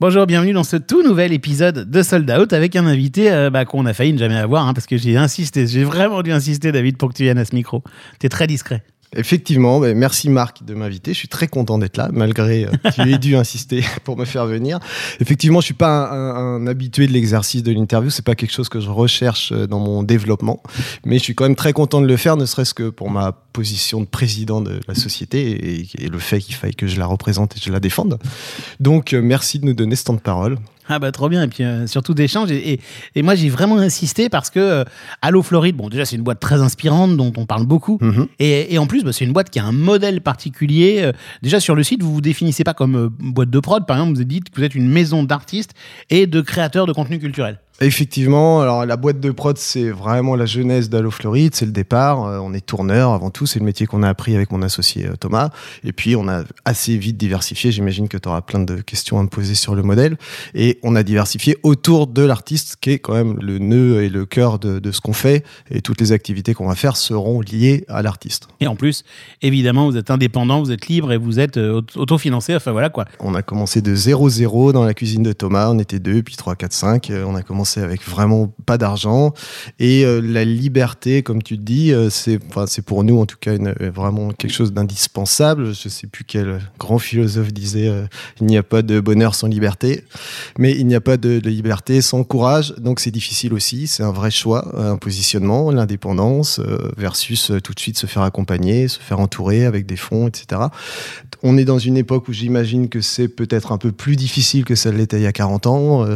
Bonjour, bienvenue dans ce tout nouvel épisode de Sold Out avec un invité euh, bah, qu'on a failli ne jamais avoir hein, parce que j'ai insisté, j'ai vraiment dû insister David pour que tu viennes à ce micro. Tu es très discret. Effectivement, merci Marc de m'inviter. Je suis très content d'être là, malgré euh, tu aies dû insister pour me faire venir. Effectivement, je suis pas un, un, habitué de l'exercice de l'interview. C'est pas quelque chose que je recherche euh, dans mon développement, mais je suis quand même très content de le faire, ne serait-ce que pour ma position de président de la société et, et le fait qu'il faille que je la représente et que je la défende. Donc, euh, merci de nous donner ce temps de parole. Ah bah trop bien. Et puis euh, surtout d'échanges et, et, et, moi j'ai vraiment insisté parce que euh, Allo Floride bon déjà c'est une boîte très inspirante dont on parle beaucoup. Mm -hmm. et, et, en plus bah, c'est une boîte qui a un modèle particulier. Euh, déjà sur le site vous vous définissez pas comme euh, boîte de prod. Par exemple vous dites que vous êtes une maison d'artistes et de créateurs de contenu culturel Effectivement, alors la boîte de prod, c'est vraiment la jeunesse d'Allo Floride, c'est le départ. Euh, on est tourneur avant tout, c'est le métier qu'on a appris avec mon associé euh, Thomas. Et puis, on a assez vite diversifié. J'imagine que tu auras plein de questions à me poser sur le modèle. Et on a diversifié autour de l'artiste, qui est quand même le nœud et le cœur de, de ce qu'on fait. Et toutes les activités qu'on va faire seront liées à l'artiste. Et en plus, évidemment, vous êtes indépendant, vous êtes libre et vous êtes euh, autofinancé. Enfin voilà quoi. On a commencé de 0-0 dans la cuisine de Thomas. On était deux, puis 3, 4, 5. On a commencé avec vraiment pas d'argent. Et euh, la liberté comme tu dis euh, c'est pour nous en tout cas une, vraiment quelque chose d'indispensable. Je sais plus quel grand philosophe disait euh, il n'y a pas de bonheur sans liberté. Mais il n'y a pas de, de, liberté sans courage. Donc c'est difficile aussi. C'est un vrai choix un positionnement l'indépendance euh, versus tout de suite se faire accompagner se faire entourer avec des fonds etc on est dans une époque où j'imagine que c'est peut-être un peu plus difficile que ça l'était il y a 40 ans.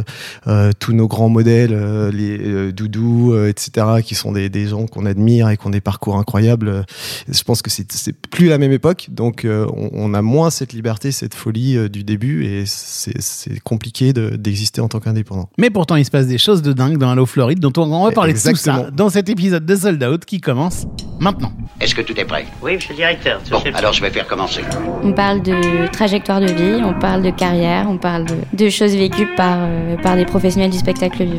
Tous nos grands modèles euh, les euh, doudous, euh, etc., qui sont des, des gens qu'on admire et qui ont des parcours incroyables. Je pense que c'est plus la même époque, donc on, on, a moins cette liberté, cette folie du début, et c'est compliqué d'exister de, en tant qu'indépendant. Mais pourtant, il se passe des choses de dingue dans Hello Floride, dont on va parler Exactement. de tout ça dans cet épisode de Sold Out qui commence maintenant. Est-ce que tout est prêt? Oui, monsieur le directeur. Bon, alors je vais faire commencer. On parle de trajectoire de vie, on parle de carrière, on parle de, de choses vécues par, euh, par des professionnels du spectacle vivant.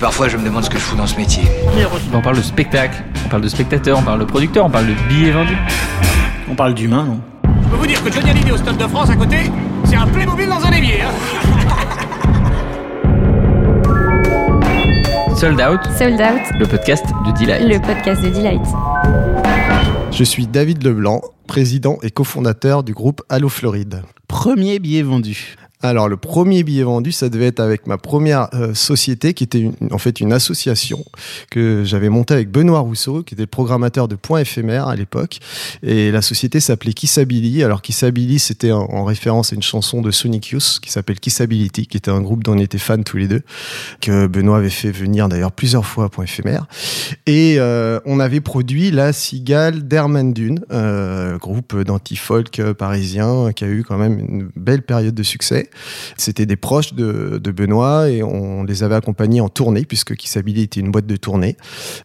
Parfois, je me demande ce que je fous dans ce métier. On parle de spectacle, on parle de spectateur, on parle de producteur, on parle de billets vendus. On parle d'humain, non? Je peux vous dire que Johnny Hallyday au Stade de France à côté, c'est un Playmobil dans un évier. Hein Sold Out. Sold Out. Le podcast de Delight. Le podcast de Delight. Je suis David Leblanc, président et cofondateur du groupe Allo Floride. Premier billet vendu. Alors, le premier billet vendu, ça devait être avec ma première euh, société, qui était en fait une association que j'avais montée avec Benoît Rousseau, qui était le programmateur de Point éphémère à l'époque. Et la société s'appelait Kissabili. Alors, Kissabili, c'était en, en, référence à une chanson de Sonic Youth qui s'appelle Kissability, qui était un groupe dont on était fans tous les deux, que Benoît avait fait venir d'ailleurs plusieurs fois à Point éphémère. Et euh, on avait produit la cigale d'Hermandune, euh, groupe d'anti-folk parisien qui a eu quand même une belle période de succès. C'était des proches de, de, Benoît et on les avait accompagnés en tournée, puisque Kissabili était une boîte de tournée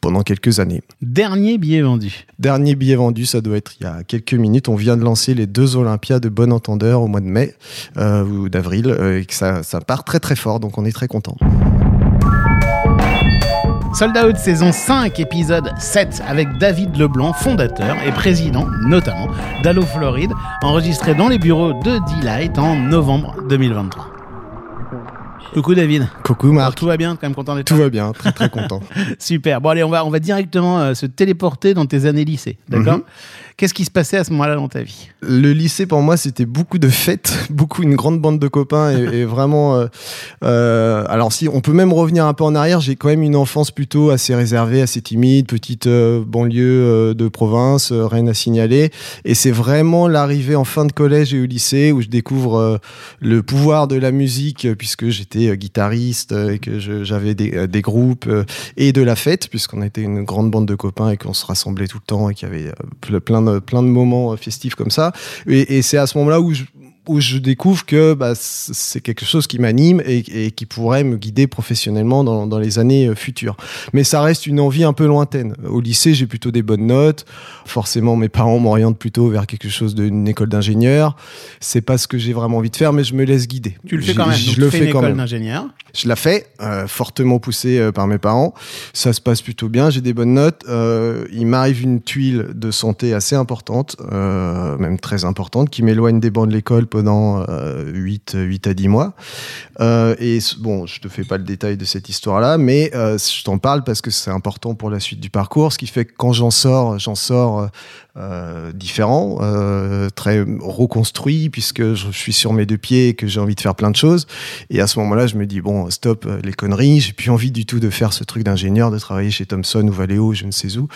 pendant quelques années. Dernier billet vendu Dernier billet vendu, ça doit être il y a quelques minutes. On vient de lancer les deux Olympiades de Bon Entendeur au mois de mai euh, ou d'avril, euh, et que ça, ça part très très fort, donc on est très content. Sold Out saison 5, épisode 7, avec David Leblanc, fondateur et président notamment d'Allo Floride, enregistré dans les bureaux de Delight en novembre 2023. Coucou David. Coucou Marc. Alors, tout va bien, quand même content d'être Tout va bien, très très content. Super. Bon allez, on va on va directement euh, se téléporter dans tes années lycée, d'accord? -hmm. Qu'est-ce qui se passait à ce moment-là dans ta vie? Le lycée, pour moi, c'était beaucoup de fêtes, beaucoup une grande bande de copains et, vraiment. Euh, euh, alors, si on peut même revenir un peu en arrière, j'ai quand même une enfance plutôt assez réservée, assez timide, petite euh, banlieue de province, rien à signaler. Et c'est vraiment l'arrivée en fin de collège et au lycée où je découvre le pouvoir de la musique, puisque j'étais guitariste et que j'avais des, des, groupes et de la fête, puisqu'on était une grande bande de copains et qu'on se rassemblait tout le temps et qu'il y avait plein de plein de moments festifs comme ça. Et, et c'est à ce moment-là où je, où je découvre que bah, c'est quelque chose qui m'anime et, et, qui pourrait me guider professionnellement dans, dans, les années futures. Mais ça reste une envie un peu lointaine. Au lycée, j'ai plutôt des bonnes notes. Forcément, mes parents m'orientent plutôt vers quelque chose d'une école d'ingénieur. C'est pas ce que j'ai vraiment envie de faire, mais je me laisse guider. Tu le fais quand même. Je, je le fais quand même. d'ingénieur. Je la fais, euh, fortement poussé euh, par mes parents. Ça se passe plutôt bien. J'ai des bonnes notes. Euh, il m'arrive une tuile de santé assez importante, euh, même très importante, qui m'éloigne des bancs de l'école pendant 8, 8 à 10 mois. Euh, et bon, je te fais pas le détail de cette histoire-là, mais euh, je t'en parle parce que c'est important pour la suite du parcours. Ce qui fait que quand j'en sors, j'en sors euh, différent, euh, très reconstruit, puisque je suis sur mes deux pieds et que j'ai envie de faire plein de choses. Et à ce moment-là, je me dis, bon, stop euh, les conneries, j'ai plus envie du tout de faire ce truc d'ingénieur, de travailler chez Thomson ou Valeo, je ne sais où.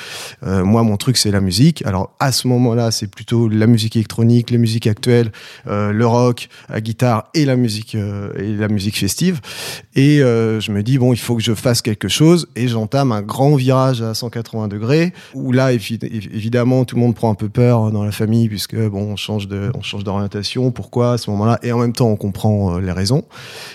Euh, moi, mon truc, c'est la musique. Alors, à ce moment-là, c'est plutôt la musique électronique, les musiques actuelles, euh, le rock, la guitare et la musique, euh, et la musique festive. Et je me dis, bon, il faut que je fasse quelque chose. Et j'entame un grand virage à 180 degrés, où là, évi- évidemment, tout le monde prend un peu peur dans la famille puisque bon, on change de, on change d'orientation. Pourquoi à ce moment-là? Et en même temps, on comprend euh, les raisons.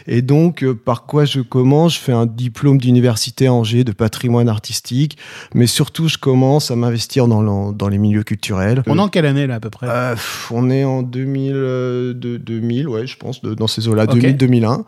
Et donc, euh, par quoi je commence? Je fais un diplôme d'université à Angers de patrimoine artistique, mais surtout, je commence à m'investir dans, le- dans les milieux culturels. On est en quelle année là à peu près? Euh, on est en 2000, de- 2000 ouais, je pense, de- dans ces eaux-là, Ok. 2000-2001.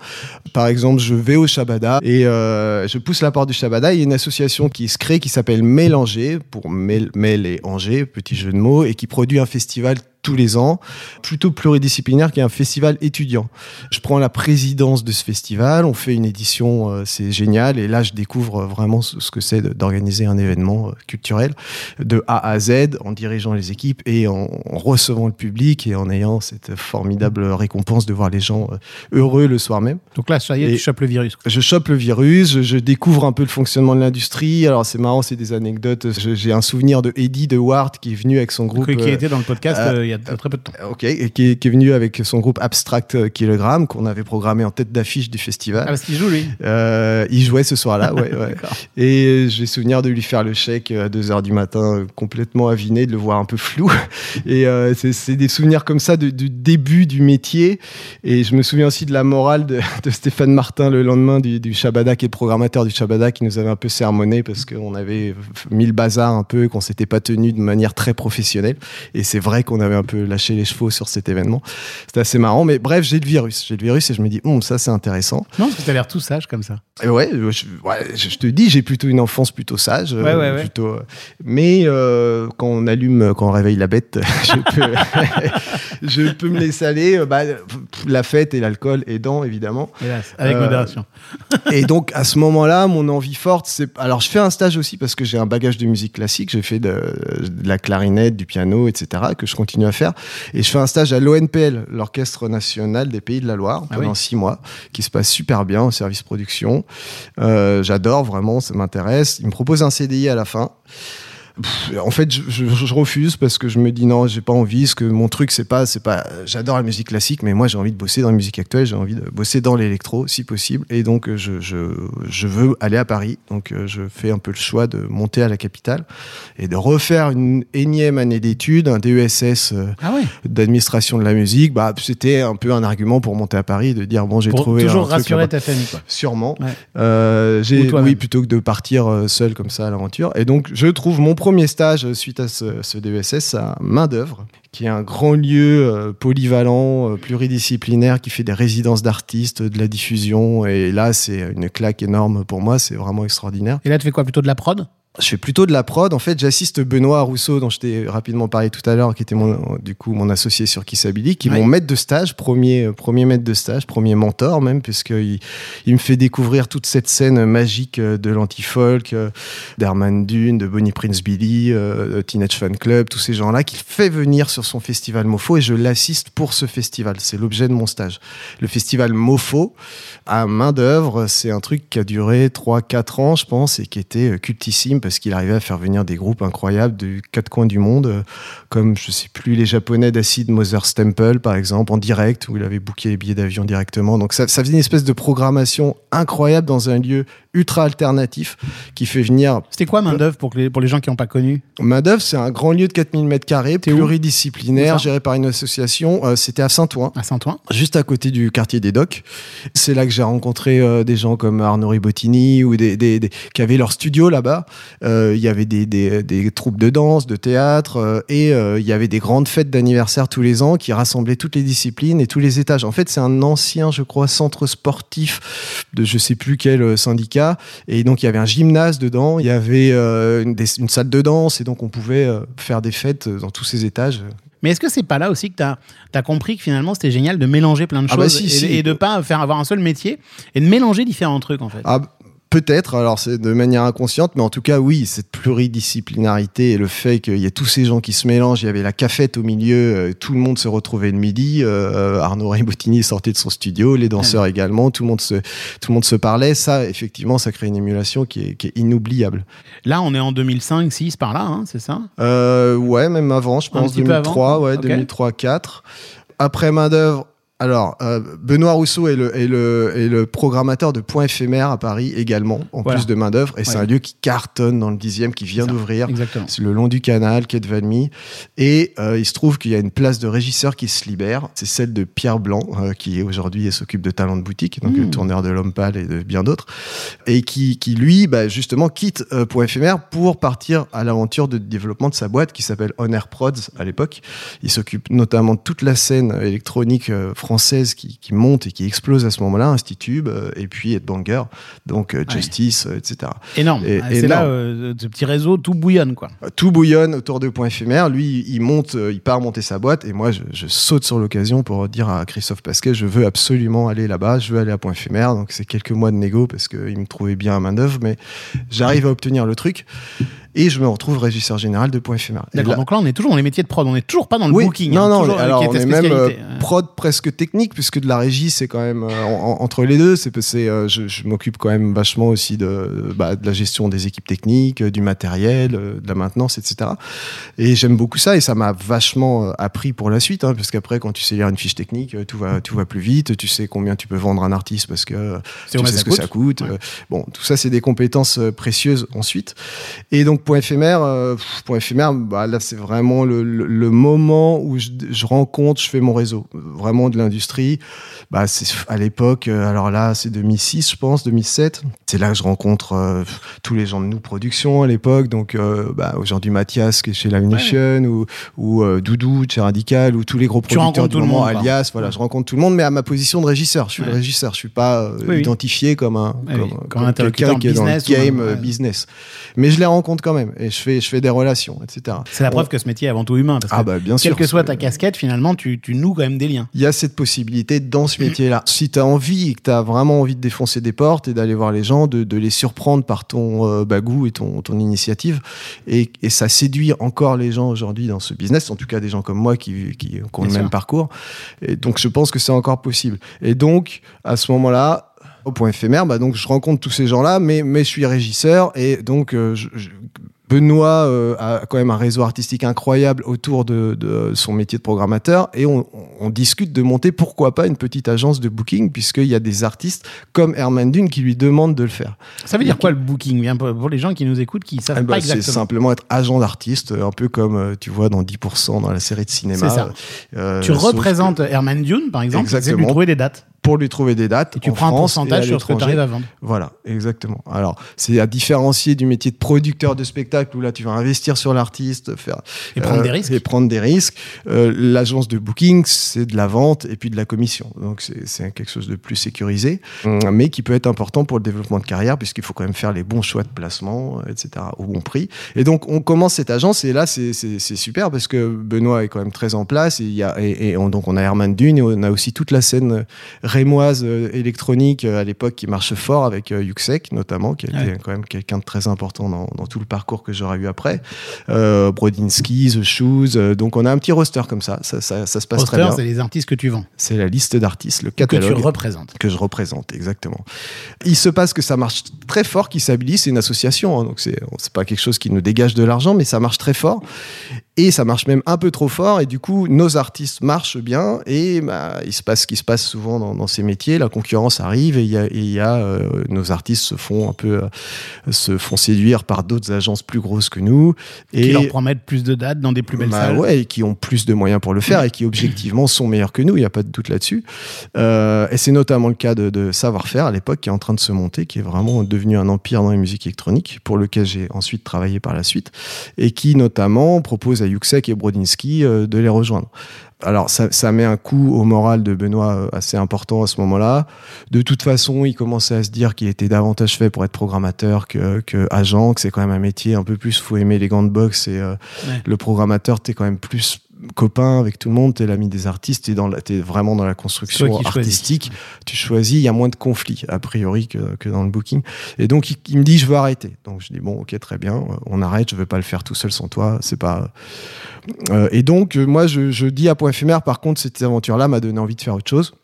Par exemple, je vais au Shabada et euh, je pousse la porte du Shabada. Il y a une association qui se crée qui s'appelle Mélanger, pour Mel et Angers, petit jeu de mots, et qui produit un festival tous les ans, plutôt pluridisciplinaire, qui est un festival étudiant. Je prends la présidence de ce festival, on fait une édition, euh, c'est génial, et là je découvre vraiment ce que c'est d'organiser un événement euh, culturel de A à Z, en dirigeant les équipes et en, recevant le public et en ayant cette formidable récompense de voir les gens euh, heureux le soir même. Donc là, ça y est, et- tu chopes le virus. Je chope le virus, je, je découvre un peu le fonctionnement de l'industrie. Alors c'est marrant, c'est des anecdotes. J'ai un souvenir de Eddie de Ward qui est venu avec son groupe. Qui était dans le podcast euh, y a très peu de temps. Ok, et qui, est, qui est venu avec son groupe Abstract euh, Kilogramme qu'on avait programmé en tête d'affiche du festival. Ah, parce qu'il joue lui. Euh, il jouait ce soir-là, ouais. Et euh, j'ai souvenir de lui faire le chèque euh, à 2h du matin, euh, complètement aviné, de le voir un peu flou. Et euh, c'est- des souvenirs comme ça du début du métier. Et je me souviens aussi de la morale de, de Stéphane Martin le lendemain du, du Shabada, qui est le programmateur du Shabada, qui nous avait un peu sermonné parce qu'on avait mis le bazar un peu qu'on s'était pas tenu de manière très professionnelle. Et c'est vrai qu'on avait un peu lâché les chevaux sur cet événement. C'était assez marrant. Mais bref, j'ai le virus. J'ai le virus et je me dis, Hum, ça c'est intéressant. Non, parce que t'as l'air tout sage comme ça. Et ouais, je, ouais, je- te dis, j'ai plutôt une enfance plutôt sage. euh, Ouais, ouais, ouais. Plutôt, euh, mais euh, quand on allume, quand on réveille la bête, je peux, je peux me laisser aller. Bah, la fête et l'alcool aidant, évidemment. Hélas, avec Euh, modération. Et donc, à ce moment-là, mon envie forte, c'est. Alors, je fais un stage aussi parce que j'ai un bagage de musique classique. J'ai fait de, de la clarinette, du piano, etc., que je continue à faire. Et je fais un stage à l'ONPL, l'Orchestre National des Pays de la Loire, Ah pendant oui. six mois, qui se passe super bien au service production. Euh, J'adore vraiment, ça m'intéresse. Il me propose un CDI à la fin. Pff, en fait, je, je- je refuse parce que je me dis non, j'ai pas envie. Parce que mon truc, c'est pas, c'est pas. J'adore la musique classique, mais moi, j'ai envie de bosser dans la musique actuelle. J'ai envie de bosser dans l'électro, si possible. Et donc, euh, je, je, je veux aller à Paris. Donc, euh, je fais un peu le choix de monter à la capitale et de refaire une énième année d'études, un DESS euh, Ah ouais. d'administration de la musique. Bah, c'était un peu un argument pour monter à Paris, de dire bon, j'ai trouvé toujours un rassurer ta famille. Quoi. Sûrement. Ouais. Euh, j'ai, oui, plutôt que de partir seul comme ça à l'aventure. Et donc, je trouve mon premier stage suite à ce, ce DESS à Main d'œuvre, qui est un grand lieu euh, polyvalent, euh, pluridisciplinaire, qui fait des résidences d'artistes, de la diffusion. Et là, c'est une claque énorme pour moi. C'est vraiment extraordinaire. Et là, tu fais quoi Plutôt de la prod? Je fais plutôt de la prod. En fait, j'assiste Benoît Rousseau, dont je t'ai rapidement parlé tout à l'heure, qui était mon, du coup mon associé sur Kissabili, qui est mon maître de stage, premier, euh, premier maître de stage, premier mentor même, puisqu'il il me fait découvrir toute cette scène magique euh, de l'anti-folk, euh, d'Herman Dune, de Bonnie Prince Billy, de Teenage Fan Club, tous ces gens-là, qu'il fait venir sur son festival Mofo et je l'assiste pour ce festival. C'est l'objet de mon stage. Le festival Mofo, à main d'œuvre, c'est un truc qui a duré 3-4 ans, je pense, et qui était cultissime parce qu'il arrivait à faire venir des groupes incroyables de quatre coins du monde, euh, comme, je sais plus, les japonais d'Acid Mother's Temple, par exemple, en direct, où il avait booké les billets d'avion directement. Donc ça, ça faisait une espèce de programmation incroyable dans un lieu ultra alternatif qui fait venir C'était quoi main d'œuvre pour, les- pour les gens qui n'ont pas connu? Main d'œuvre, c'est un grand lieu de 4000 mètres carrés, pluridisciplinaire, géré par une association. Euh, C'était à Saint-Ouen À Saint-Ouen juste à côté du quartier des Docks. C'est là que j'ai rencontré euh, des gens comme Arnaud Ribottini ou des, des- des- qui avaient leur studio là-bas. Euh, Il y avait des, des- des troupes de danse, de théâtre et il y avait des grandes fêtes d'anniversaire tous les ans qui rassemblaient toutes les disciplines et tous les étages. En fait, c'est un ancien, je crois, centre sportif de je sais plus quel syndicat Et donc, il y avait un gymnase dedans, il y avait euh, une, des- une salle de danse, et donc on pouvait euh, faire des fêtes dans tous ces étages. Mais est-ce que c'est pas là aussi que tu as, compris que finalement c'était génial de mélanger plein de Ah bah choses si, et, si. et de pas faire avoir un seul métier et de mélanger différents trucs en fait? Ah, Peut-être, alors c'est de manière inconsciente, mais en tout cas, oui, cette pluridisciplinarité et le fait qu'il y ait tous ces gens qui se mélangent, il y avait la cafette au milieu, euh, tout le monde se retrouvait le midi, euh, Arnaud Raibotini sortait de son studio, les danseurs également, tout le monde se, tout le monde se parlait, ça, effectivement, ça crée une émulation qui est, qui est inoubliable. Là, on est en 2005, 6 par là, hein, c'est ça? Euh, ouais, même avant, je pense, petit peu 2003, avant ouais, Ok. 2003, 4. Après main d'œuvre, alors, euh, Benoît Rousseau est le, est, le, est le programmateur de Point Éphémère à Paris également, en Voilà. plus de main d'œuvre. Et c'est un lieu qui cartonne dans le dixième, qui vient d'ouvrir. Exactement. C'est le long du canal, quai de Valmy. Et euh, il se trouve qu'il y a une place de régisseur qui se libère. C'est celle de Pierre Blanc, euh, qui aujourd'hui s'occupe de Talent de Boutique, donc Mmh. le tourneur de L'Homme Pâle et de bien d'autres. Et qui, qui lui, bah, justement, quitte euh, Point Éphémère pour partir à l'aventure de développement de sa boîte qui s'appelle On Air Prods à l'époque. Il s'occupe notamment de toute la scène électronique euh, française qui, qui monte et qui explose à ce moment-là, Institube euh, et puis Headbanger, donc euh, Justice, euh, etc. Énorme. Et- Ah, c'est là, euh, ce petit réseau tout bouillonne quoi. Tout bouillonne autour de Point Éphémère. Lui, il monte, il part monter sa boîte et moi, je, je saute sur l'occasion pour dire à Christophe Pasquet, je veux absolument aller là-bas, je veux aller à Point Éphémère. Donc c'est quelques mois de négo parce qu'il me trouvait bien à main d'œuvre, mais j'arrive à obtenir le truc et je me retrouve régisseur général de Point Éphémère. D'accord. Donc là, on est toujours dans les métiers de prod. On n'est toujours pas dans le oui, booking. non, hein, non, alors on est même euh, spécialité. prod presque technique, puisque de la régie, c'est quand même euh, en- en- entre les deux. C'est, c'est, euh, je, je m'occupe quand même vachement aussi de, bah, de la gestion des équipes techniques, du matériel, de la maintenance, etc. Et j'aime beaucoup ça, et ça m'a vachement appris pour la suite, hein, parce qu'après, quand tu sais lire une fiche technique, tout va, tout va plus vite, tu sais combien tu peux vendre un artiste, parce que tu sais ce que ça coûte. Ouais. bon, tout ça, c'est des compétences précieuses ensuite. Et donc, point éphémère, euh, éphémère, bah, là, c'est vraiment le, le- le moment où je, je rencontre, je fais mon réseau, vraiment de l'industrie. Bah, c'est à l'époque, euh, alors là, c'est 2006, je pense, 2007. C'est là que je rencontre euh, tous les gens de nous production à l'époque. Donc, euh, bah, aujourd'hui, Mathias, qui est chez La Nation, ou, ou Doudou, chez Radical, ou tous les gros producteurs du tout le moment, monde, alias, voilà, je rencontre tout le monde, mais à ma position de régisseur. Je suis Ouais. le régisseur, je suis pas oui. identifié comme un, comme, comme comme quelqu'un qui est dans le game business. Mais je les rencontre quand même et je fais, je fais des relations, etc. C'est la preuve que ce métier est avant tout humain. Parce que Ah bah bien sûr. quelle que soit ta casquette, finalement, tu, tu noues quand même des liens. il y a cette possibilité dans ce métier-là. Si tu as envie et que tu as vraiment envie de défoncer des portes et d'aller voir les gens, de, de les surprendre par ton euh, bagou et ton, ton initiative, et, et ça séduit encore les gens aujourd'hui dans ce business, en tout cas des gens comme moi qui, qui, qui ont Bien le sûr. même parcours. Et donc je pense que c'est encore possible. Et donc à ce moment-là, au point éphémère, bah donc je rencontre tous ces gens-là, mais, mais je suis régisseur et donc euh, je- je- Benoît euh, a quand même un réseau artistique incroyable autour de, de son métier de programmateur et on, on discute de monter pourquoi pas une petite agence de booking puisqu'il y a des artistes comme Herman Dune qui lui demandent de le faire. Ça veut dire quoi le booking? Pour, les gens qui nous écoutent, qui savent Eh ben, pas c'est exactement. simplement être agent d'artiste, un peu comme euh, tu vois dans 10% dans la série de cinéma. C'est ça. Euh, Tu représentes Herman Dune, par exemple, c'est de lui Exactement. trouver des dates. Pour lui trouver des dates Et tu en prends un France et à pourcentage sur ce que tu l'étranger. arrives à vendre. Voilà, exactement. Alors, c'est à différencier du métier de producteur de spectacle où là, tu vas investir sur l'artiste, faire Et prendre euh, des risques. Et prendre des risques. Euh, L'agence de booking, c'est de la vente et puis de la commission. Donc, c'est c'est quelque chose de plus sécurisé, hum, mais qui peut être important pour le développement de carrière puisqu'il faut quand même faire les bons choix de placement, euh, etc., au bon prix. Et donc, on commence cette agence et là, c'est c'est- c'est super parce que Benoît est quand même très en place et, il y a, et, et on- donc on a Herman Dune et on a aussi toute la scène rémoise euh, électronique euh, à l'époque qui marche fort avec euh, Yuxek notamment, qui a été Ouais. quand même quelqu'un de très important dans, dans tout le parcours que j'aurais eu après. Euh, Brodinski, The Shoes. donc on a un petit roster comme ça. Ça, ça, ça se passe Roster, très bien. c'est les artistes que tu vends, C'est la liste d'artistes, le que tu catalogue représentes. que je représente, exactement. Il se passe que ça marche très fort, qui s'habilise, c'est une association, hein, donc c'est pas quelque chose qui nous dégage de l'argent, mais ça marche très fort. Et ça marche même un peu trop fort, et du coup, nos artistes marchent bien, et bah, il se passe ce qui se passe souvent dans, dans ces métiers, la concurrence arrive, et y a, et il y a, euh, nos artistes se font un peu, euh, se font séduire par d'autres agences plus grosses que nous. Qui Et leur promettent plus de dates dans des plus belles bah salles. ouais, et qui ont plus de moyens pour le faire et qui objectivement sont meilleurs que nous, il n'y a pas de doute là-dessus. Euh, et c'est notamment le cas de, de Savoir-faire à l'époque qui est en train de se monter, qui est vraiment devenu un empire dans les musiques électroniques, pour lequel j'ai ensuite travaillé par la suite, et qui notamment propose à Yuxek et Brodinski euh, de les rejoindre. Alors ça, ça, met un coup au moral de Benoît euh, assez important à ce moment-là. De toute façon, il commençait à se dire qu'il était davantage fait pour être programmateur que, que agent, que c'est quand même un métier un peu plus, faut aimer les gants de boxe et euh, Ouais. le programmateur, t'es quand même plus copain avec tout le monde, t'es l'ami des artistes, t'es dans la- t'es vraiment dans la construction choisis. artistique. Tu choisis, il y a moins de conflits a priori que, que dans le booking. Et donc il, il me dit je veux arrêter. Donc je dis bon ok très bien, on arrête, je veux pas le faire tout seul sans toi, c'est pas. Euh, et donc euh, moi je, je dis à point éphémère par contre cette aventure-là m'a donné envie de faire autre chose.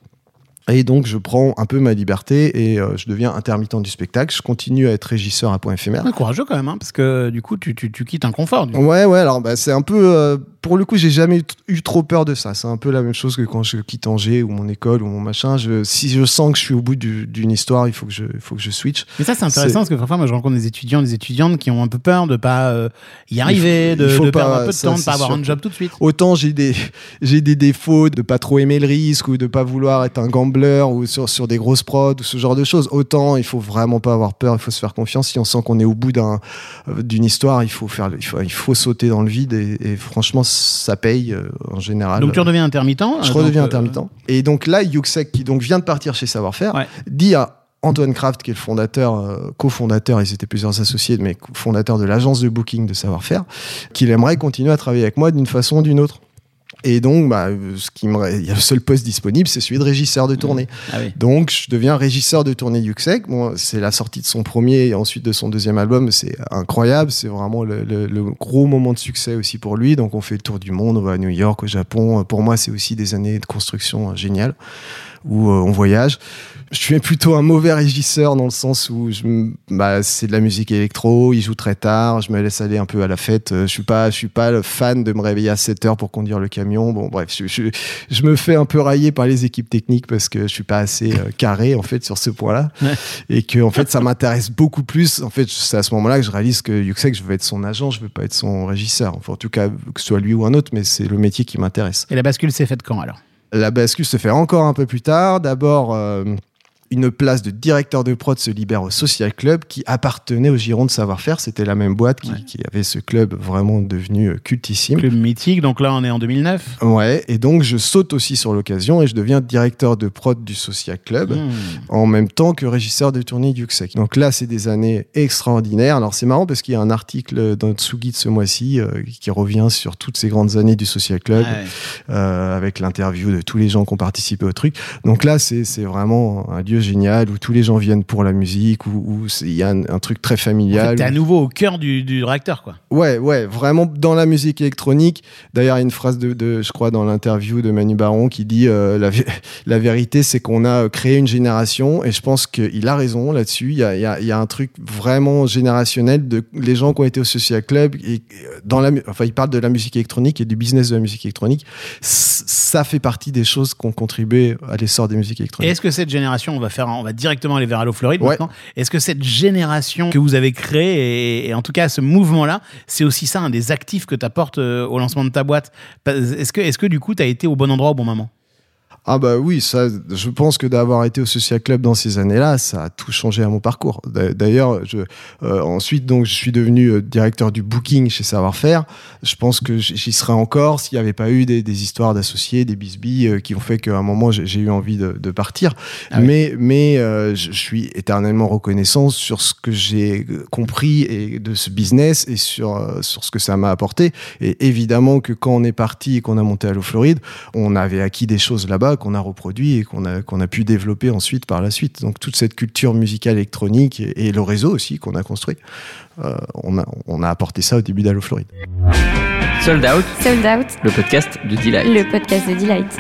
Et donc je prends un peu ma liberté et euh, je deviens intermittent du spectacle. Je continue à être régisseur à point éphémère. Ouais, courageux quand même, hein, parce que du coup, tu, tu, tu quittes un confort. du coup. Ouais, ouais, alors bah, c'est un peu. euh, pour le coup, j'ai jamais eu, trop peur de ça. C'est un peu la même chose que quand je quitte Angers ou mon école ou mon machin. Je, si je sens que je suis au bout du- d'une histoire, il faut que je, faut que je switch. Mais ça, c'est intéressant parce que parfois, moi, je rencontre des étudiants, des étudiantes qui ont un peu peur de pas euh, y arriver, il de, faut de pas- perdre un peu de temps, de pas avoir sûr un job tout de suite. Autant j'ai des, des défauts de pas trop aimer le risque ou de pas vouloir être un gambler ou sur, sur des grosses prods ou ce genre de choses. Autant il faut vraiment pas avoir peur, il faut se faire confiance. Si on sent qu'on est au bout d'un, euh, d'une histoire, il faut faire, il faut, il faut sauter dans le vide et, et franchement, ça paye euh, en général. Donc, tu redeviens intermittent. Je euh, redeviens intermittent. Et donc là, Yuxek, qui donc vient de partir chez Savoir-faire, Ouais. dit à Antoine Kraft, qui est le fondateur, euh, cofondateur, ils étaient plusieurs associés, mais fondateur de l'agence de booking de Savoir-faire, qu'il aimerait continuer à travailler avec moi d'une façon ou d'une autre. Et donc, bah, ce qui me... il y a le seul poste disponible, c'est celui de régisseur de tournée. Ah oui. Donc, je deviens régisseur de tournée Yuxek. Bon, c'est la sortie de son premier et ensuite de son deuxième album. C'est incroyable. C'est vraiment le, le- le gros moment de succès aussi pour lui. Donc, on fait le tour du monde. On va à New York, au Japon. Pour moi, c'est aussi des années de construction euh, géniales où euh, on voyage. Je suis plutôt un mauvais régisseur dans le sens où je, bah, c'est de la musique électro, il joue très tard, je me laisse aller un peu à la fête. Euh, Je suis pas, je suis pas le fan de me réveiller à 7 heures pour conduire le camion. Bon, bref, je, je, je me fais un peu railler par les équipes techniques parce que je suis pas assez euh, carré en fait sur ce point-là Ouais. et que en fait ça m'intéresse beaucoup plus. En fait, c'est à ce moment-là que je réalise que Yuxek, je veux être son agent, je veux pas être son régisseur. Enfin, en tout cas, que ce soit lui ou un autre, mais c'est le métier qui m'intéresse. Et la bascule s'est faite quand alors? La bascule se fait encore un peu plus tard. D'abord, euh, une place de directeur de prod se libère au Social Club qui appartenait au Giron de Savoir-Faire. C'était la même boîte qui, Ouais. qui avait ce club vraiment devenu euh, cultissime. Club mythique, donc là, on est en 2009. Ouais, et donc je saute aussi sur l'occasion et je deviens directeur de prod du Social Club Hmm. en même temps que régisseur de tournée Yuxek. Donc là, c'est des années extraordinaires. Alors c'est marrant parce qu'il y a un article dans Tsugi de ce mois-ci euh, qui revient sur toutes ces grandes années du Social Club Ouais. euh, avec l'interview de tous les gens qui ont participé au truc. Donc là, c'est c'est vraiment un lieu génial où tous les gens viennent pour la musique, où il y a un, un truc très En fait, familial. t'es à nouveau au cœur du, du réacteur, quoi. Ouais, ouais, vraiment dans la musique électronique. D'ailleurs, il y a une phrase de, de je crois, dans l'interview de Manu Baron qui dit euh, la, vé- la vérité, c'est qu'on a créé une génération et je pense qu'il a raison là-dessus. Il y a, y, a, y a un truc vraiment générationnel de les gens qui ont été au Social Club et dans la, enfin, il parle de la musique électronique et du business de la musique électronique. Ça fait partie des choses qui ont contribué à l'essor des musiques Et électroniques. est-ce que cette génération, on va faire, on va directement aller vers Allo Floride Ouais. maintenant. Est-ce que cette génération que vous avez créée et, et en tout cas ce mouvement-là, c'est aussi ça un des actifs que tu apportes au lancement de ta boîte? Est-ce que, est-ce que du coup, tu as été au bon endroit au bon moment? Ah bah oui, ça, je pense que d'avoir été au Social Club dans ces années-là, ça a tout changé à mon parcours. D'a- D'ailleurs, je, euh, ensuite, donc, je suis devenu euh, directeur du booking chez Savoir-Faire. Je pense que j'y serais encore s'il n'y avait pas eu des, des histoires d'associés, des bisbilles euh, qui ont fait qu'à un moment, j'ai eu envie de, de partir. Ah oui. mais mais euh, je, suis éternellement reconnaissant sur ce que j'ai compris et de ce business et sur, euh, sur ce que ça m'a apporté. Et évidemment que quand on est parti et qu'on a monté à l'eau Floride, on avait acquis des choses là-bas qu'on a reproduit et qu'on a, qu'on a pu développer ensuite par la suite. Donc toute cette culture musicale électronique et, et le réseau aussi qu'on a construit, euh, on, a, on a apporté ça au début d'Allo Floride. Sold Out, Sold Out, le podcast de Delight. le podcast de Delight.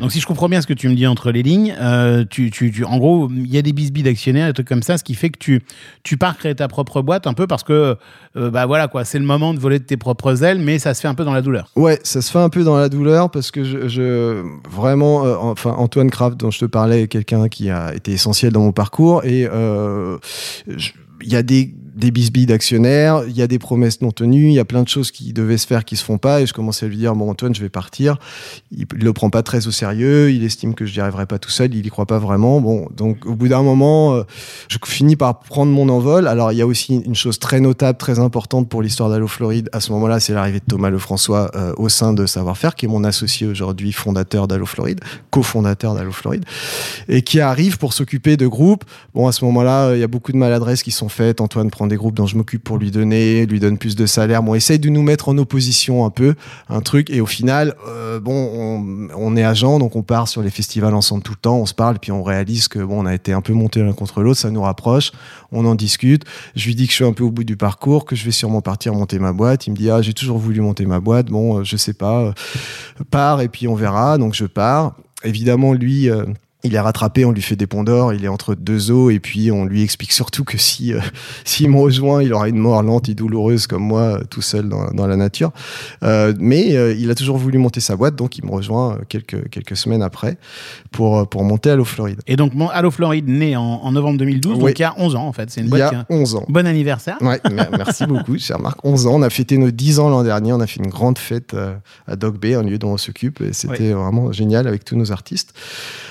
Donc, si je comprends bien ce que tu me dis entre les lignes, euh, tu, tu, en gros, il y a des bisbilles d'actionnaires, des trucs comme ça, ce qui fait que tu, tu pars créer ta propre boîte un peu parce que, euh, bah voilà, quoi, c'est le moment de voler de tes propres ailes, mais ça se fait un peu dans la douleur. Ouais, ça se fait un peu dans la douleur parce que je, vraiment, euh, enfin Antoine Kraft dont je te parlais, est quelqu'un qui a été essentiel dans mon parcours et il y a des des bisbilles d'actionnaires, il y a des promesses non tenues, il y a plein de choses qui devaient se faire qui se font pas. Et je commençais à lui dire bon Antoine, je vais partir. Il, il le prend pas très au sérieux. Il estime que je n'y arriverai pas tout seul. Il y croit pas vraiment. Bon, donc au bout d'un moment, euh, je finis par prendre mon envol. Alors il y a aussi une chose très notable, très importante pour l'histoire d'Allo Floride. À ce moment-là, c'est l'arrivée de Thomas Lefrançois euh, au sein de Savoir-faire, qui est mon associé aujourd'hui, fondateur d'Allo Floride, cofondateur d'Allo Floride, et qui arrive pour s'occuper de groupes. Bon, à ce moment-là, il y a beaucoup de maladresses qui sont faites. Antoine des groupes dont je m'occupe pour lui donner, lui donne plus de salaire. Bon, essaye de nous mettre en opposition un peu, un truc. Et au final, euh, bon, on, est agent, donc on part sur les festivals ensemble tout le temps. On se parle, puis on réalise que bon, on a été un peu monté l'un contre l'autre. Ça nous rapproche. On en discute. Je lui dis que je suis un peu au bout du parcours, que je vais sûrement partir monter ma boîte. Il me dit ah, j'ai toujours voulu monter ma boîte. Bon, euh, je sais pas. Euh, pars et puis on verra. Donc je pars. Évidemment, lui. Il est rattrapé, on lui fait des ponts d'or, il est entre deux eaux, et puis on lui explique surtout que si euh, s'il me rejoint, il aura une mort lente et douloureuse comme moi, euh, tout seul dans, dans la nature. Euh, mais euh, il a toujours voulu monter sa boîte, donc il me rejoint euh, quelques, quelques semaines après pour, pour monter à l'eau Floride. Et donc, Allo Floride, né en, en novembre 2012, Oui. donc il y a 11 ans en fait. C'est une Il y boîte qui a a 11 ans. Bon anniversaire. Ouais, mer- merci beaucoup, cher Marc. 11 ans, on a fêté nos 10 ans l'an dernier, on a fait une grande fête à Dog Bay, un lieu dont on s'occupe, et c'était vraiment génial avec tous nos artistes.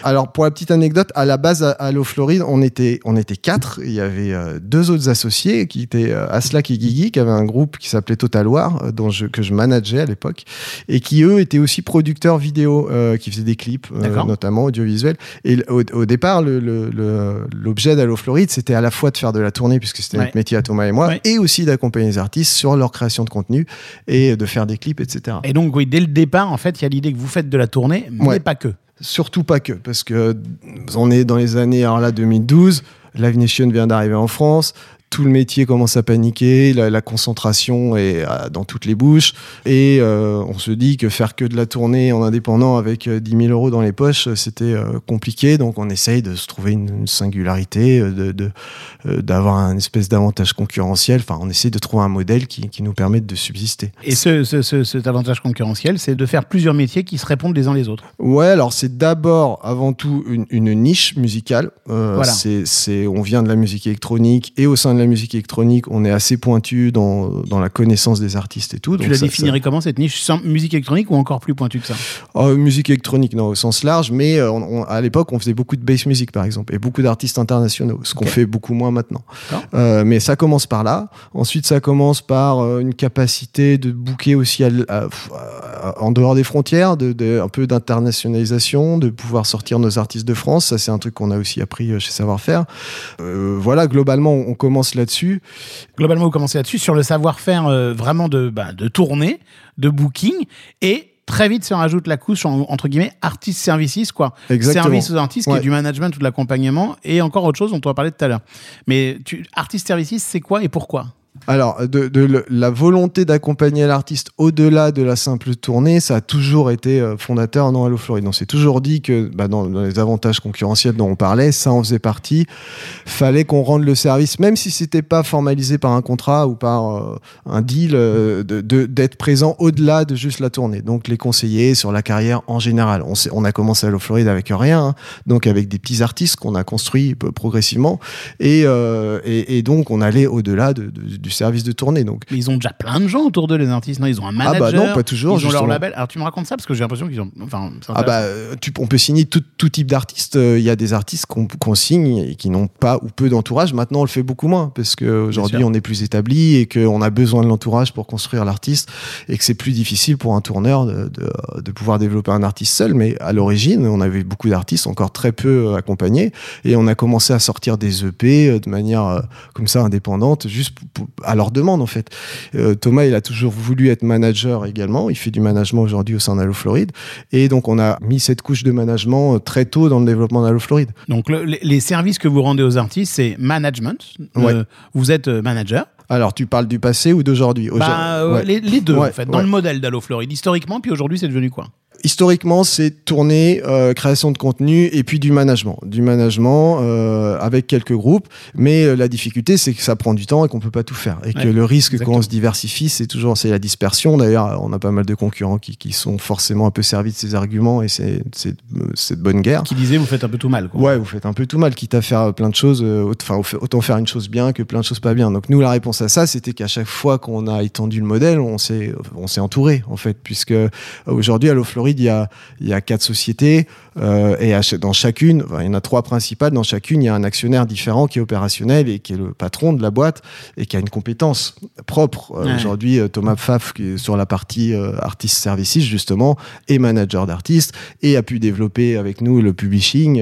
Alors, pour la petite anecdote, à la base, à, à Low Floride, on était, on était quatre. Il y avait euh, deux autres associés qui étaient euh, Aslak et Guigui, qui avaient un groupe qui s'appelait Total War, euh, dont je, que je manageais à l'époque, et qui eux étaient aussi producteurs vidéo, euh, qui faisaient des clips, notamment audiovisuels. Et au, au départ, l'objet d'Allo Floride, c'était à la fois de faire de la tournée, puisque c'était Ouais. notre métier à Thomas et moi, Ouais. et aussi d'accompagner les artistes sur leur création de contenu et de faire des clips, etc. Et donc, oui, dès le départ, en fait, il y a l'idée que vous faites de la tournée, mais Ouais. pas que. Surtout pas que, parce que on est dans les années, alors là, 2012, Live Nation vient d'arriver en France, tout le métier commence à paniquer, la, la concentration est euh, dans toutes les bouches, et euh, on se dit que faire que de la tournée en indépendant avec euh, 10 000 euros dans les poches, euh, c'était euh, compliqué, donc on essaye de se trouver une, une singularité, euh, de, euh, d'avoir un espèce d'avantage concurrentiel, enfin on essaie de trouver un modèle qui, qui nous permette de subsister. Et ce, ce- ce- cet avantage concurrentiel, c'est de faire plusieurs métiers qui se répondent les uns les autres. Ouais, alors c'est d'abord, avant tout, une, une niche musicale. Euh, Voilà. c'est, on vient de la musique électronique et au sein de la musique électronique, on est assez pointu dans, dans la connaissance des artistes et tout. tu Donc la ça- définirais comment cette niche Sans musique électronique ou encore plus pointu que ça? Oh, musique électronique, non, au sens large, mais euh, on- on- à l'époque, on faisait beaucoup de bass music, par exemple, et beaucoup d'artistes internationaux, ce qu'on fait beaucoup moins maintenant. Euh, mais ça commence par là. Ensuite, ça commence par euh, une capacité de booker aussi à l- à- à- en dehors des frontières, de, de- un peu d'internationalisation, de pouvoir sortir nos artistes de France. Ça, c'est un truc qu'on a aussi appris euh, chez Savoir-faire. Euh, voilà, globalement, on commence là-dessus. Globalement, vous commencez là-dessus sur le savoir-faire euh, vraiment de, bah, de tournée, de booking, et très vite se rajoute la couche en- entre guillemets artist services quoi. Exactement. Service aux artistes qui est du management ou de l'accompagnement et encore autre chose dont on va parler tout à l'heure. Mais tu, artist services, c'est quoi et pourquoi? Alors, de, la volonté d'accompagner l'artiste au-delà de la simple tournée, ça a toujours été euh, fondateur dans Hello Floride. On s'est toujours dit que bah, dans, les avantages concurrentiels dont on parlait, ça en faisait partie. Fallait qu'on rende le service, même si c'était pas formalisé par un contrat ou par euh, un deal, euh, de- d'être présent au-delà de juste la tournée. Donc, les conseillers sur la carrière en général. On, a commencé Hello Floride avec rien, hein. donc avec des petits artistes qu'on a construits progressivement. Et, et, et donc, on allait au-delà de- de- du service de tournée. Donc, Mais ils ont déjà plein de gens autour d'eux, les artistes. Non, ils ont un Ah manager. bah non, pas toujours, Ils ont leur label. Alors tu me racontes ça parce que j'ai l'impression qu'ils ont. Enfin, Ah bah, tu, on peut signer tout, tout type d'artistes. Euh, Il y a des artistes qu'on signe et qui n'ont pas ou peu d'entourage. Maintenant, on le fait beaucoup moins parce qu'aujourd'hui, on est plus établi et qu'on a besoin de l'entourage pour construire l'artiste et que c'est plus difficile pour un tourneur de, de, de pouvoir développer un artiste seul. Mais à l'origine, on avait beaucoup d'artistes, encore très peu euh, accompagnés et on a commencé à sortir des EP euh, de manière euh, comme ça indépendante, juste pour- à leur demande en fait. Euh, Thomas, il a toujours voulu être manager également. Il fait du management aujourd'hui au sein d'Allo Floride. Et donc, on a mis cette couche de management euh, très tôt dans le développement d'Allo Floride. Donc le- les, services que vous rendez aux artistes, c'est management. Ouais. Euh, vous êtes manager. Alors, tu parles du passé ou d'aujourd'hui? Bah, ouais. les, les deux Ouais, en fait. Dans ouais. le modèle d'Allo Floride, historiquement, puis aujourd'hui, c'est devenu quoi? Historiquement, c'est tournée, euh, création de contenu et puis du management. Du management euh, avec quelques groupes. Mais euh, la difficulté, c'est que ça prend du temps et qu'on peut pas tout faire. Et que le risque exactement. quand on se diversifie, c'est toujours c'est la dispersion. D'ailleurs, on a pas mal de concurrents qui, qui sont forcément un peu servis de ces arguments et c'est c'est c'est de bonne guerre. Qui disait vous faites un peu tout mal. Quoi. Ouais, vous faites un peu tout mal, quitte à faire plein de choses. euh, Enfin, autant faire une chose bien que plein de choses pas bien. Donc nous, la réponse à ça, c'était qu'à chaque fois qu'on a étendu le modèle, on s'est on s'est entouré en fait, puisque euh, aujourd'hui à Floride, il y a quatre sociétés euh, et à dans chacune, enfin, il y en a trois principales. Dans chacune, il y a un actionnaire différent qui est opérationnel et qui est le patron de la boîte et qui a une compétence propre. Euh, Ouais. Aujourd'hui, euh, Thomas Pfaff, qui est sur la partie euh, artist services justement, est manager d'artistes et a pu développer avec nous le publishing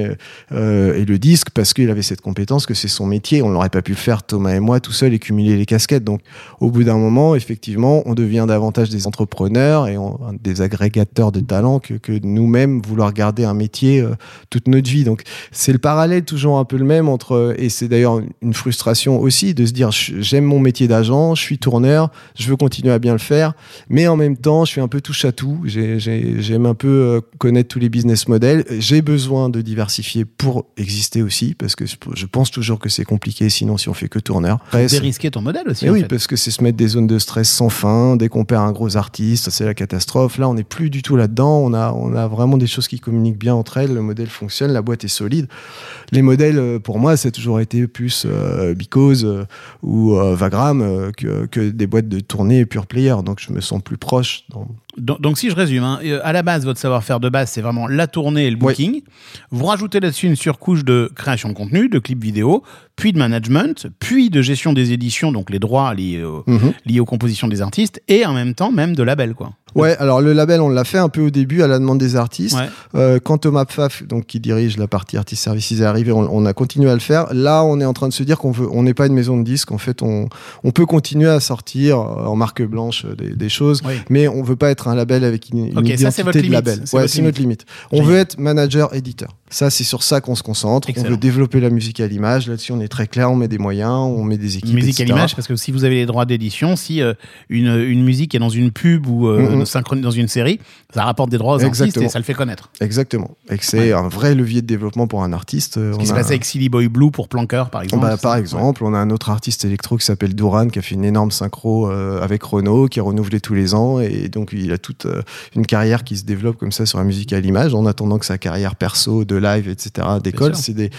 et le disque parce qu'il avait cette compétence que c'est son métier. On n'aurait pas pu le faire Thomas et moi tout seul et cumuler les casquettes. Donc au bout d'un moment, effectivement, on devient davantage des entrepreneurs et on- des agrégateurs de talents que, que nous-mêmes vouloir garder un métier euh, toute notre vie. Donc c'est le parallèle toujours un peu le même entre et c'est d'ailleurs une frustration aussi de se dire j'aime mon métier d'agent, je suis tourneur, je veux continuer à bien le faire, mais en même temps je suis un peu touche à tout. J'ai- j'ai- J'aime un peu euh, connaître tous les business models. J'ai besoin de diversifier pour exister aussi parce que je, pense toujours que c'est compliqué sinon si on fait que tourneur. Dérisquer ton modèle aussi. en oui, fait. parce que c'est se mettre des zones de stress sans fin. Dès qu'on perd un gros artiste, c'est la catastrophe. Là, on n'est plus du tout là-dedans. On a, on a vraiment des choses qui communiquent bien entre elles. Le modèle fonctionne, la boîte est solide. Les modèles, euh, pour moi, ça a toujours été plus euh, Because euh, ou euh, Vagram que, que des boîtes de tournée pure player. Donc, je me sens plus proche. Donc, donc, si je résume, hein, euh, à la base, votre savoir-faire de base, c'est vraiment la tournée et le booking. Vous rajoutez là-dessus une surcouche de création de contenu, de clips vidéo, puis de management, puis de gestion des éditions, donc les droits liés, au- Mhm. liés aux compositions des artistes, et en même temps, même de label, quoi. Ouais, alors le label, on l'a fait un peu au début à la demande des artistes. Ouais. Euh, quand Thomas Pfaff, donc qui dirige la partie Artist Services, est arrivé, on, on a continué à le faire. Là, on est en train de se dire qu'on veut, on n'est pas une maison de disques. En fait, on, on peut continuer à sortir euh, en marque blanche euh, des, des choses, Oui. mais on veut pas être un label avec une, une Ok, ça, identité c'est votre de limite. label. C'est Ouais, c'est notre limite. On Génial. veut être manager, éditeur. Ça, c'est sur ça qu'on se concentre. Excellent. On veut développer la musique à l'image. Là-dessus, on est très clair. On met des moyens, on met des équipes. musique à l'image, parce que si vous avez les droits d'édition, si euh, une, une musique est dans une pub ou euh, Mhm. synchrone dans une série, ça rapporte des droits aux artistes Exactement. et ça le fait connaître. Exactement. Et que c'est un vrai levier de développement pour un artiste. Euh, Ce On qui s'est a- passé avec Silly Boy Blue pour Planqueur, par exemple. Bah, par exemple, on a un autre artiste électro qui s'appelle Duran qui a fait une énorme synchro euh, avec Renault, qui est renouvelé tous les ans et donc il a toute une carrière qui se développe comme ça sur la musique à l'image en attendant que sa carrière perso, de live, etc. décolle. sûr. C'est des,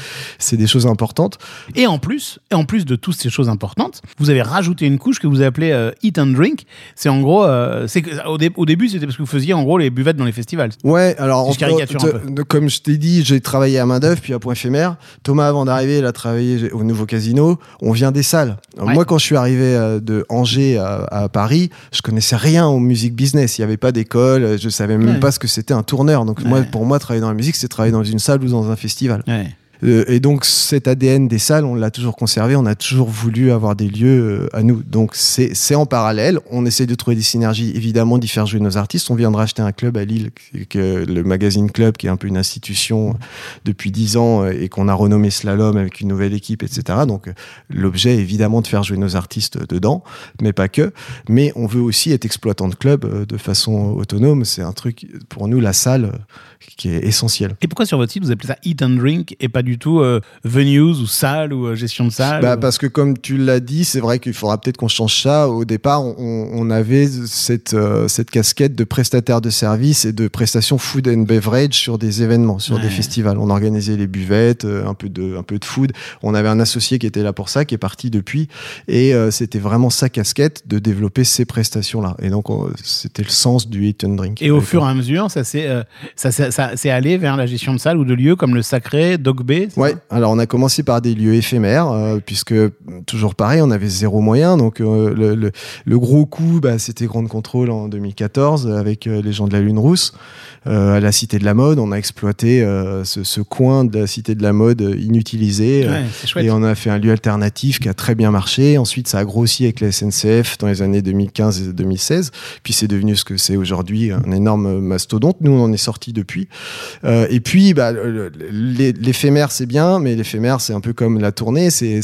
des choses importantes. Et en plus, et en plus de toutes ces choses importantes, vous avez rajouté une couche que vous appelez euh, Eat and Drink. C'est en gros, euh, c'est que, au, dé- au début, c'était parce que vous faisiez en gros les buvettes dans les festivals. Ouais, alors je caricature un te- comme je t'ai dit, j'ai travaillé à main d'œuvre puis à point éphémère. Thomas, avant d'arriver, il a travaillé au nouveau casino. On vient des salles. Alors, Ouais. Moi, quand je suis arrivé euh, de Angers à, à Paris, je connaissais rien au music business. Il n'y avait pas d'école. Je savais même Ouais. pas ce que c'était un tourneur. Donc moi, pour moi, travailler dans la musique, c'est travailler dans une salle ou dans un festival. Euh, et donc cet ADN des salles, on l'a toujours conservé, on a toujours voulu avoir des lieux euh, à nous. Donc c'est en parallèle, on essaie de trouver des synergies, évidemment d'y faire jouer nos artistes. On vient de racheter un club à Lille, le magazine Club, qui est un peu une institution euh, depuis dix ans et qu'on a renommé Slalom avec une nouvelle équipe, etc. Donc l'objet évidemment de faire jouer nos artistes dedans, mais pas que. Mais on veut aussi être exploitant de club de façon autonome. C'est un truc, pour nous, la salle, qui est essentielle. Et pourquoi sur votre site vous appelez ça Eat and Drink et pas du tout euh, venues ou salle ou euh, gestion de salle Bah, ou- parce que comme tu l'as dit, c'est vrai qu'il faudra peut-être qu'on change ça. Au départ, on, on avait cette, euh, cette casquette de prestataire de services et de prestation food and beverage sur des événements, sur Ouais. des festivals. On organisait les buvettes, euh, un peu de, un peu de food. On avait un associé qui était là pour ça, qui est parti depuis. Et euh, c'était vraiment sa casquette de développer ces prestations-là. Et donc, on- c'était le sens du eat and drink. Et au fur et à mesure, ça s'est euh, ça, ça, s'est allé vers la gestion de salles ou de lieux comme le Sacré, Dog Bay. C'est Ouais, alors on a commencé par des lieux éphémères, euh, puisque toujours pareil, on avait zéro moyen. Donc euh, le, le- le gros coup, bah, c'était Grande Contrôle en 2014 avec euh, les gens de la Lune Rousse à la Cité de la Mode. On a exploité ce, ce coin de la Cité de la Mode inutilisé. Ouais, et on a fait un lieu alternatif qui a très bien marché. Ensuite, ça a grossi avec la SNCF dans les années 2015 et 2016. Puis c'est devenu ce que c'est aujourd'hui, un énorme mastodonte. Nous, on en est sorti depuis. Euh, et puis, bah, l'éphémère l'éphémère c'est bien, mais l'éphémère c'est un peu comme la tournée, c'est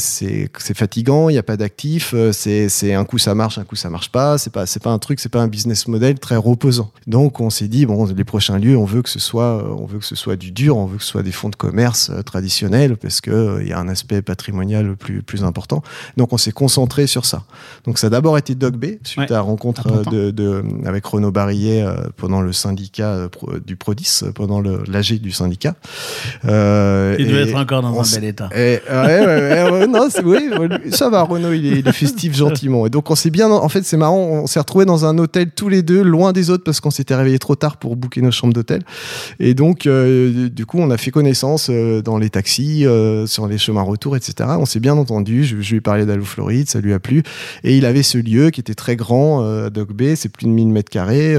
fatigant, il n'y a pas d'actif, euh, c'est un coup ça marche, un coup ça marche pas, c'est pas pas un truc, c'est pas un business model très reposant. Donc on s'est dit bon, les prochains lieux, on veut que ce soit euh, on veut que ce soit du dur, on veut que ce soit des fonds de commerce euh, traditionnels parce que euh, y a un aspect patrimonial plus plus important. Donc on s'est concentré sur ça. Donc ça a d'abord été Dog B suite Ouais. à la rencontre de, de avec Renaud Barillet euh, pendant le syndicat euh, pro- du Prodis, pendant l'AG du syndicat. Euh, doit et être encore dans un bel état. et, ouais, ouais, ouais, ouais, non, c'est, oui, ça va, Renaud, il est, il est festif gentiment. Et donc, on s'est bien, en fait, c'est marrant, on s'est retrouvés dans un hôtel tous les deux, loin des autres, parce qu'on s'était réveillés trop tard pour booker nos chambres d'hôtel. Et donc, euh, du coup, on a fait connaissance euh, dans les taxis, euh, sur les chemins retour, etc. On s'est bien entendu. Je, je lui ai parlé d'Allo Floride, ça lui a plu. Et il avait ce lieu qui était très grand, à Dock Bay, c'est plus de 1000 mètres carrés,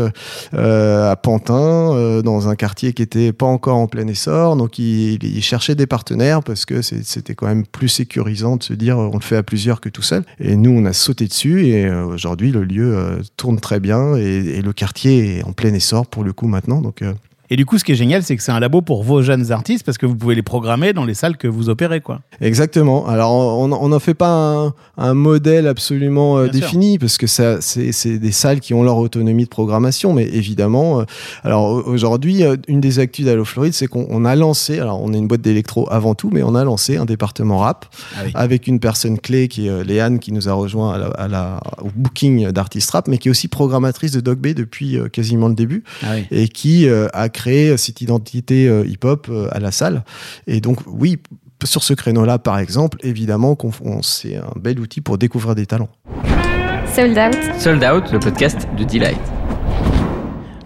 à Pantin, dans un quartier qui était pas encore en plein essor. Donc, il, il cherchait des partenaires parce que c'était quand même plus sécurisant de se dire euh, on le fait à plusieurs que tout seul. Et nous, on a sauté dessus et euh, aujourd'hui, le lieu euh, tourne très bien et, et le quartier est en plein essor pour le coup maintenant. Donc, Et du coup, ce qui est génial, c'est que c'est un labo pour vos jeunes artistes parce que vous pouvez les programmer dans les salles que vous opérez, quoi. Exactement. Alors, on n'en fait pas un, un modèle absolument euh, sûr. défini parce que ça, c'est des salles qui ont leur autonomie de programmation, mais évidemment. euh, alors au- aujourd'hui, euh, une des actus d'Allo Floride, c'est qu'on on a lancé. Alors, on est une boîte d'électro avant tout, mais on a lancé un département rap Ah oui. avec une personne clé qui est Léane qui nous a rejoint à la, à la- au booking d'artistes rap, mais qui est aussi programmatrice de Dog Bay depuis quasiment le début Ah oui. et qui a créé cette identité euh, hip-hop euh, à la salle. Et donc, oui, sur ce créneau-là, par exemple, évidemment, c'est un bel outil pour découvrir des talents. Sold out. Sold Out, le podcast de Delight.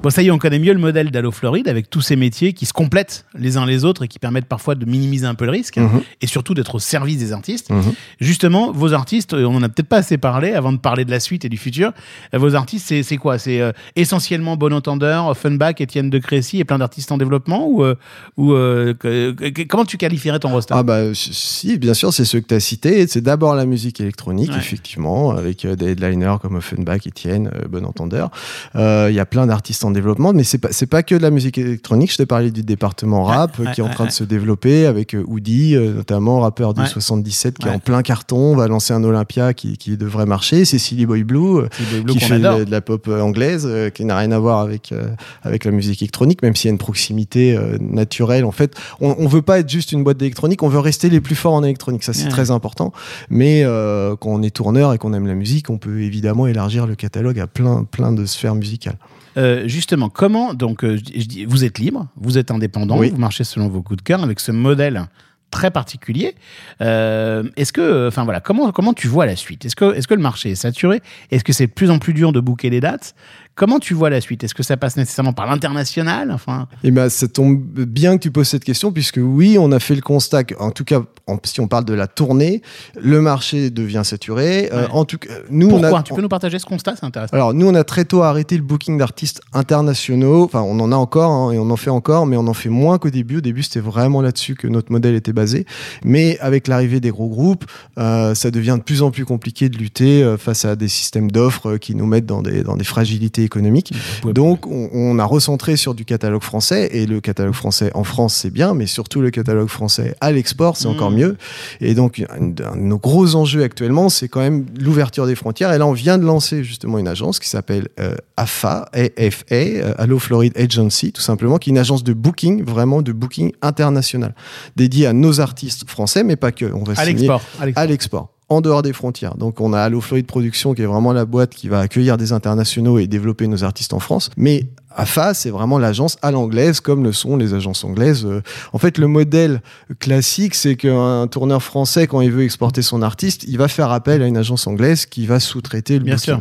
Bon, ça y est, on connaît mieux le modèle d'Allo Floride avec tous ces métiers qui se complètent les uns les autres et qui permettent parfois de minimiser un peu le risque Mhm. et surtout d'être au service des artistes. Mhm. Justement, vos artistes, euh, on en a peut-être pas assez parlé avant de parler de la suite et du futur. Euh, Vos artistes, c'est quoi? C'est euh, essentiellement Bon Entendeur, Offenbach, Étienne de Crécy et plein d'artistes en développement ou, euh, ou euh, que- que- comment tu qualifierais ton roster? Ah bah si, bien sûr, c'est ceux que tu as cités. C'est d'abord la musique électronique, Ouais. effectivement, avec des headliners comme Offenbach, Etienne, euh, Bon Entendeur. Il y a plein d'artistes en développement, mais c'est pas c'est pas que de la musique électronique. Je t'ai parlé du département rap euh, ouais, qui est en ouais, train ouais. de se développer avec euh, Woody, euh, notamment rappeur Ouais. 77 qui Ouais. est en plein carton. On va lancer un Olympia qui, qui devrait marcher. Cécilie Boy Blue. C'est qui fait adore. de, la pop anglaise, qui n'a rien à voir avec avec la musique électronique, même s'il y a une proximité naturelle. En fait, on, on veut pas être juste une boîte d'électronique, on veut rester les plus forts en électronique. Ça, c'est Ouais. très important. Mais euh, quand on est tourneur et qu'on aime la musique, on peut évidemment élargir le catalogue à plein plein de sphères musicales. Euh, justement, comment donc euh, je dis- vous êtes libre, vous êtes indépendant, Oui. vous marchez selon vos coups de cœur avec ce modèle très particulier. Euh, est-ce que, enfin voilà, comment comment tu vois la suite? Est-ce que est-ce que le marché est saturé? Est-ce que c'est de plus en plus dur de booker les dates? Comment tu vois la suite? Est-ce que ça passe nécessairement par l'international? Enfin, Et ben, ça tombe bien que tu poses cette question, puisque oui, on a fait le constat que, en tout cas, en- si on parle de la tournée, le marché devient saturé. Euh, en tout cas, nous, pourquoi? on a, Tu peux nous partager ce constat C'est intéressant. Alors nous, on a très tôt arrêté le booking d'artistes internationaux. Enfin, on en a encore hein, et on en fait encore, mais on en fait moins qu'au début. Au début, c'était vraiment là-dessus que notre modèle était basé. Mais avec l'arrivée des gros groupes, euh, ça devient de plus en plus compliqué de lutter euh, face à des systèmes d'offres qui nous mettent dans des, dans des fragilités économiques. Donc, on, on a recentré sur du catalogue français et le catalogue français en France, c'est bien, mais surtout le catalogue français à l'export, c'est Mmh. encore mieux. Et donc, un, un de nos gros enjeux actuellement, c'est quand même l'ouverture des frontières. Et là, on vient de lancer justement une agence qui s'appelle euh, AFA, AFA, euh, Allo Floride Agency, tout simplement, qui est une agence de booking, vraiment de booking international, dédiée à nos artistes français, mais pas que. On va À signer l'export. à l'export. En dehors des frontières. Donc on a Allo Floride Production qui est vraiment la boîte qui va accueillir des internationaux et développer nos artistes en France. Mais AFA, c'est vraiment l'agence à l'anglaise, comme le sont les agences anglaises. Euh, En fait, le modèle classique, c'est qu'un tourneur français, quand il veut exporter son artiste, il va faire appel à une agence anglaise qui va sous-traiter le Bien booking. sûr.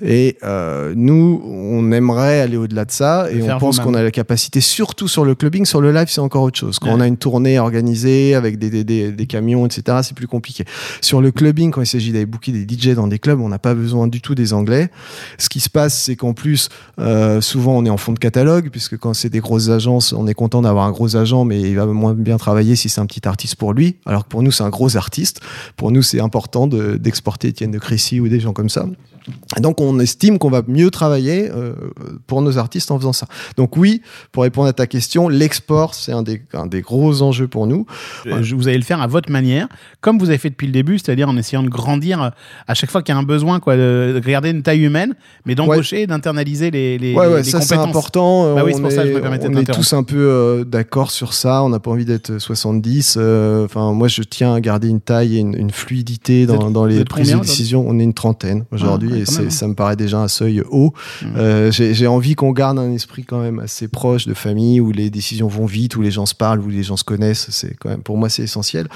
Et euh, nous, on aimerait aller au-delà de ça, et on pense qu'on a la capacité, surtout sur le clubbing, sur le live, c'est encore autre chose. Quand Ouais. on a une tournée organisée avec des, des, des, des camions, etc., c'est plus compliqué. Sur le clubbing, quand il s'agit d'aller booker des DJ dans des clubs, on n'a pas besoin du tout des Anglais. Ce qui se passe, c'est qu'en plus, euh, souvent on est en fond de catalogue, puisque quand c'est des grosses agences, on est content d'avoir un gros agent, mais il va moins bien travailler si c'est un petit artiste pour lui. Alors que pour nous, c'est un gros artiste. Pour nous, c'est important de- d'exporter Étienne de Crécy ou des gens comme ça. Donc, on estime qu'on va mieux travailler euh, pour nos artistes en faisant ça. Donc oui, pour répondre à ta question, l'export, c'est un des, un des gros enjeux pour nous. Euh, je- Vous allez le faire à votre manière, comme vous avez fait depuis le début, c'est-à-dire en essayant de grandir euh, à chaque fois qu'il y a un besoin, quoi, de, de garder une taille humaine, mais d'embaucher d'internaliser les, les, Ouais, ouais, les ça c'est important. Bah oui, on c'est pour ça que je me est- permettais de On est t'interrompre. tous un peu euh, d'accord sur ça. On n'a pas envie d'être 70. euh, Enfin, moi, je tiens à garder une taille et une, une fluidité dans, êtes- dans les prises de décision. On est une trentaine aujourd'hui Et même, hein. ça me paraît déjà un seuil haut. Mmh. Euh, J'ai envie qu'on garde un esprit quand même assez proche de famille où les décisions vont vite, où les gens se parlent, où les gens se connaissent. C'est quand même pour moi c'est essentiel.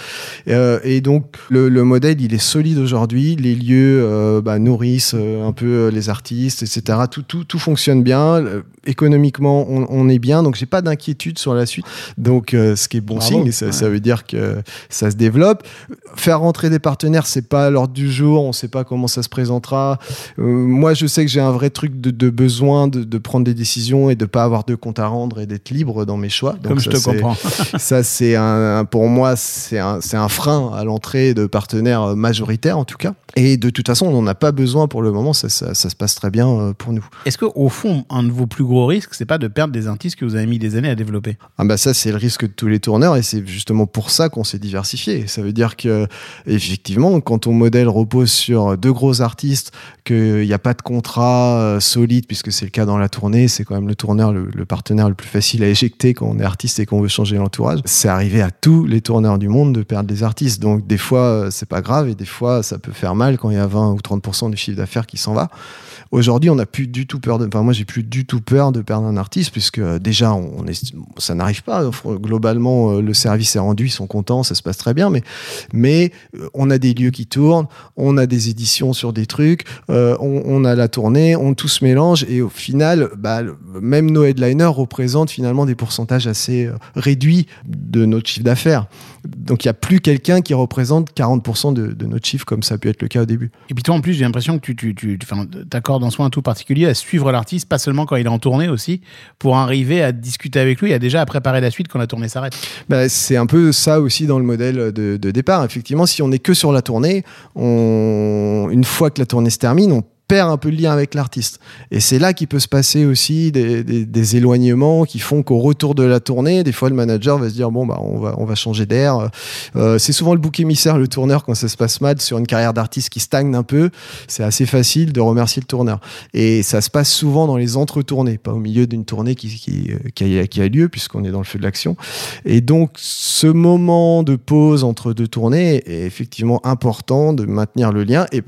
Euh, et donc le, le modèle il est solide aujourd'hui. Les lieux euh, bah, nourrissent euh, un peu euh, les artistes, etc. Tout, tout, tout fonctionne bien. Euh, économiquement on, on est bien, donc j'ai pas d'inquiétude sur la suite. Donc euh, ce qui est bon Bravo. signe, ça, ça veut dire que ça se développe. Faire rentrer des partenaires, c'est pas à l'ordre du jour. On sait pas comment ça se présentera. Euh, moi, je sais que j'ai un vrai truc de, de besoin de, de prendre des décisions et de pas avoir de compte à rendre et d'être libre dans mes choix. Donc Comme je te comprends. ça, c'est un, un- pour moi, c'est un, c'est un frein à l'entrée de partenaires majoritaires, en tout cas. Et de toute façon, on n'en a pas besoin pour le moment. Ça, ça, ça se passe très bien euh, pour nous. Est-ce qu'au fond, un de vos plus gros risques, c'est pas de perdre des artistes que vous avez mis des années à développer? Ah bah ça c'est le risque de tous les tourneurs et c'est justement pour ça qu'on s'est diversifié. Ça veut dire que effectivement quand ton modèle repose sur deux gros artistes, qu'il n'y a pas de contrat euh, solide puisque c'est le cas dans la tournée, c'est quand même le tourneur, le, partenaire le plus facile à éjecter quand on est artiste et qu'on veut changer l'entourage. C'est arrivé à tous les tourneurs du monde de perdre des artistes. Donc des fois euh, c'est pas grave et des fois ça peut faire mal quand il y a 20 ou 30% du chiffre d'affaires qui s'en va. Aujourd'hui, on n'a plus du tout peur de. Enfin, moi, j'ai plus du tout peur de perdre un artiste, puisque euh, déjà, on est, ça n'arrive pas. Globalement, euh, le service est rendu, ils sont contents, ça se passe très bien. Mais, mais euh, on a des lieux qui tournent, on a des éditions sur des trucs, on, a la tournée, on tout se mélange, et au final, bah, même nos headliners représentent finalement des pourcentages assez réduits de notre chiffre d'affaires. Donc, il n'y a plus quelqu'un qui représente 40% de, de notre chiffre, comme ça a pu être le cas au début. Et puis toi, en plus, j'ai l'impression que tu, tu, tu t'accordes en soi tout particulier à suivre l'artiste, pas seulement quand il est en tournée aussi, pour arriver à discuter avec lui et déjà à préparer la suite quand la tournée s'arrête. Bah, c'est un peu ça aussi dans le modèle de, départ. Effectivement, si on est que sur la tournée, une fois que la tournée se termine, on perd un peu le lien avec l'artiste. Et c'est là qu'il peut se passer aussi des, éloignements qui font qu'au retour de la tournée, des fois le manager va se dire bon bah on va on va changer d'air. Euh, c'est souvent le bouc émissaire, le tourneur quand ça se passe mal sur une carrière d'artiste qui stagne un peu. C'est assez facile de remercier le tourneur. Et ça se passe souvent dans les entre-tournées, pas au milieu d'une tournée qui, qui, qui, a, lieu puisqu'on est dans le feu de l'action. Et donc, ce moment de pause entre deux tournées est effectivement important de maintenir le lien et,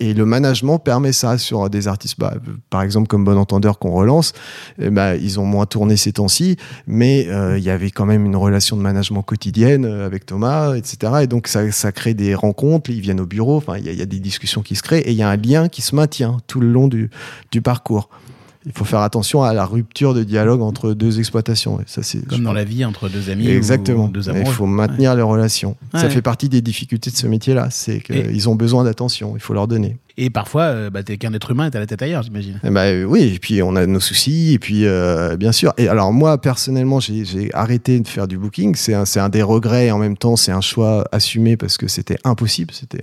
et le management permet ça sur des artistes, bah, par exemple comme Bon Entendeur qu'on relance. eh bah, ils ont moins tourné ces temps-ci, mais euh, il y avait quand même une relation de management quotidienne euh, avec Thomas, etc. Et donc, ça, ça crée des rencontres, ils viennent au bureau, enfin, il y, a- il y a des discussions qui se créent et il y a un lien qui se maintient tout le long du, du parcours. Il faut faire attention à la rupture de dialogue entre deux exploitations. Et ça, c'est je Comme dans pense- la vie entre deux amis Exactement. ou deux Et Il faut maintenir les relations. Ça Ouais. fait partie des difficultés de ce métier-là. C'est Et- qu'ils ont besoin d'attention. Il faut leur donner. Et parfois, euh, bah, t'es qu'un être humain et t'as la tête ailleurs, j'imagine. Euh, oui, et puis on a nos soucis, et puis euh, bien sûr. Et alors moi, personnellement, j'ai arrêté de faire du booking. C'est un, c'est un des regrets et en même temps, c'est un choix assumé parce que c'était impossible. C'était,